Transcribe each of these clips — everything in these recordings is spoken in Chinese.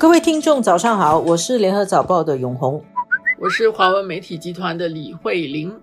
各位听众，早上好，我是联合早报的永红，我是华文媒体集团的李慧玲。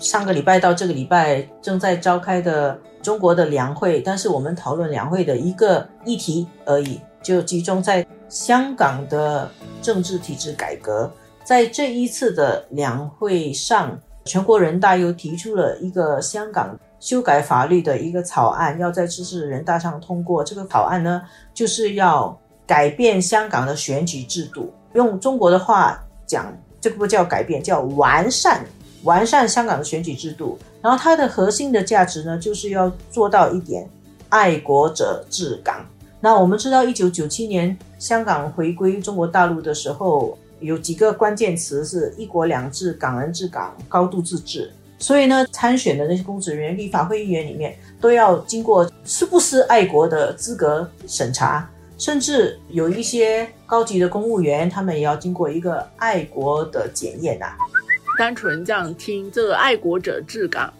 上个礼拜到这个礼拜正在召开的中国的两会，但是我们讨论两会的一个议题而已，就集中在香港的政治体制改革。在这一次的两会上，全国人大又提出了一个香港修改法律的一个草案，要在这次人大上通过。这个草案呢，就是要改变香港的选举制度。用中国的话讲，这个不叫改变，叫完善。完善香港的选举制度，然后它的核心的价值呢，就是要做到一点爱国者治港。那我们知道，一九九七年香港回归中国大陆的时候，有几个关键词是一国两制、港人治港、高度自治。所以呢，参选的那些公职人员、立法会议员里面，都要经过是不是爱国的资格审查，甚至有一些高级的公务员，他们也要经过一个爱国的检验呐。单纯这样听，这个爱国者质感，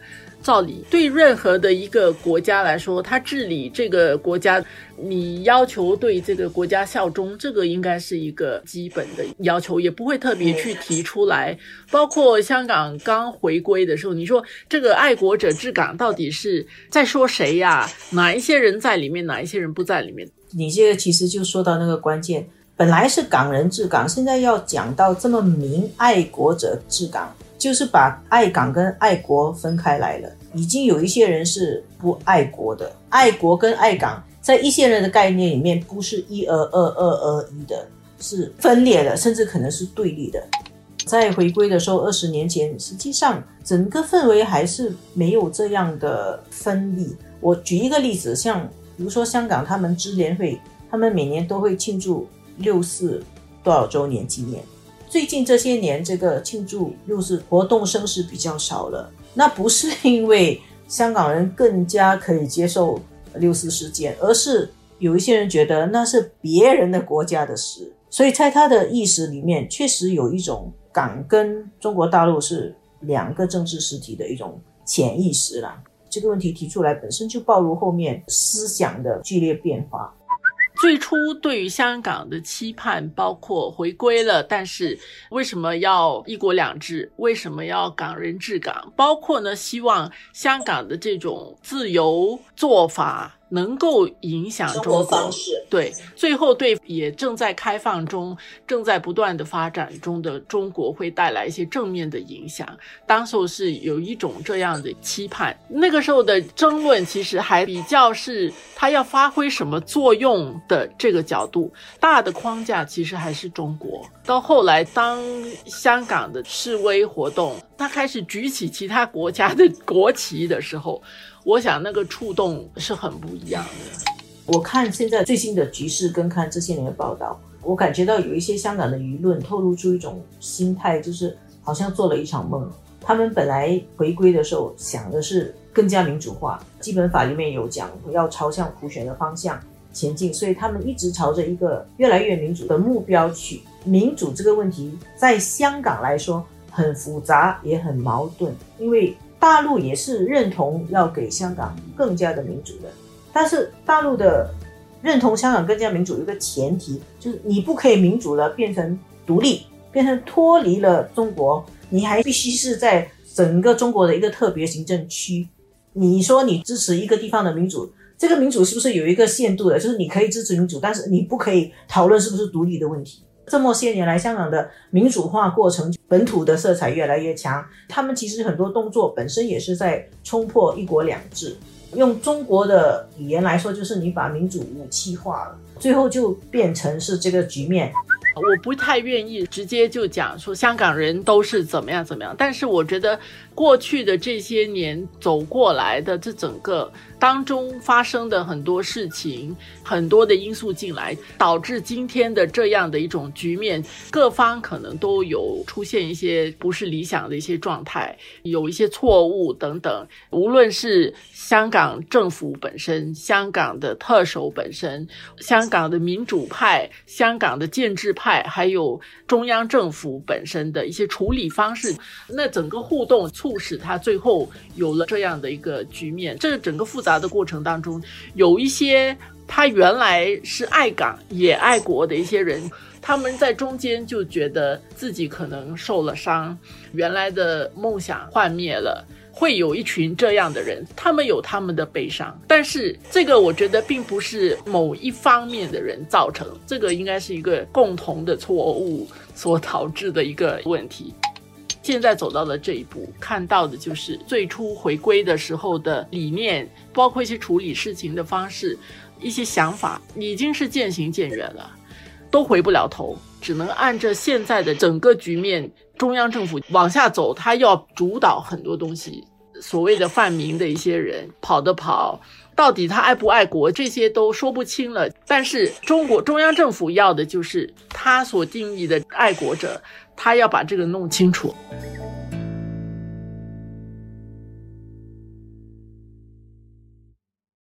照理对任何的一个国家来说，他治理这个国家，你要求对这个国家效忠，这个应该是一个基本的要求，也不会特别去提出来。包括香港刚回归的时候，你说这个爱国者治港到底是在说谁呀？哪一些人在里面，哪一些人不在里面？你这个其实就说到那个关键。本来是港人治港，现在要讲到这么明，爱国者治港，就是把爱港跟爱国分开来了。已经有一些人是不爱国的，爱国跟爱港在一些人的概念里面不是一而二，二而一的，是分裂的，甚至可能是对立的。在回归的时候，二十年前，实际上整个氛围还是没有这样的分立。我举一个例子，像比如说香港，他们支联会，他们每年都会庆祝。六四多少周年纪念？最近这些年，这个庆祝六四活动声势比较少了。那不是因为香港人更加可以接受六四事件，而是有一些人觉得那是别人的国家的事。所以在他的意识里面，确实有一种港跟中国大陆是两个政治实体的一种潜意识啦。这个问题提出来，本身就暴露后面思想的剧烈变化。最初对于香港的期盼包括回归了，但是为什么要一国两制？为什么要港人治港？包括呢，希望香港的这种自由做法。能够影响中国方式，对，最后对也正在开放中、正在不断的发展中的中国会带来一些正面的影响。当时候是有一种这样的期盼，那个时候的争论其实还比较是它要发挥什么作用的这个角度，大的框架其实还是中国。到后来，当香港的示威活动，他开始举起其他国家的国旗的时候。我想那个触动是很不一样的。我看现在最新的局势，跟看这些年的报道，我感觉到有一些香港的舆论透露出一种心态，就是好像做了一场梦。他们本来回归的时候想的是更加民主化，基本法里面有讲要朝向普选的方向前进，所以他们一直朝着一个越来越民主的目标去。民主这个问题在香港来说很复杂，也很矛盾，因为。大陆也是认同要给香港更加的民主的，但是大陆的认同香港更加民主有个前提，就是你不可以民主了变成独立，变成脱离了中国，你还必须是在整个中国的一个特别行政区。你说你支持一个地方的民主，这个民主是不是有一个限度的？就是你可以支持民主，但是你不可以讨论是不是独立的问题。这么些年来，香港的民主化过程，本土的色彩越来越强。他们其实很多动作本身也是在冲破一国两制。用中国的语言来说，就是你把民主武器化了，最后就变成是这个局面。我不太愿意直接就讲说香港人都是怎么样怎么样，但是我觉得过去的这些年走过来的这整个当中发生的很多事情，很多的因素进来，导致今天的这样的一种局面，各方可能都有出现一些不是理想的一些状态，有一些错误等等，无论是。香港政府本身、香港的特首本身、香港的民主派、香港的建制派，还有中央政府本身的一些处理方式，那整个互动促使他最后有了这样的一个局面。这整个复杂的过程当中，有一些。他原来是爱港也爱国的一些人，他们在中间就觉得自己可能受了伤，原来的梦想幻灭了。会有一群这样的人，他们有他们的悲伤，但是这个我觉得并不是某一方面的人造成，这个应该是一个共同的错误所导致的一个问题。现在走到了这一步，看到的就是最初回归的时候的理念，包括一些处理事情的方式，一些想法已经是渐行渐远了，都回不了头，只能按着现在的整个局面。中央政府往下走，他要主导很多东西。所谓的泛民的一些人跑的跑，到底他爱不爱国，这些都说不清了。但是中国中央政府要的就是他所定义的爱国者，他要把这个弄清楚。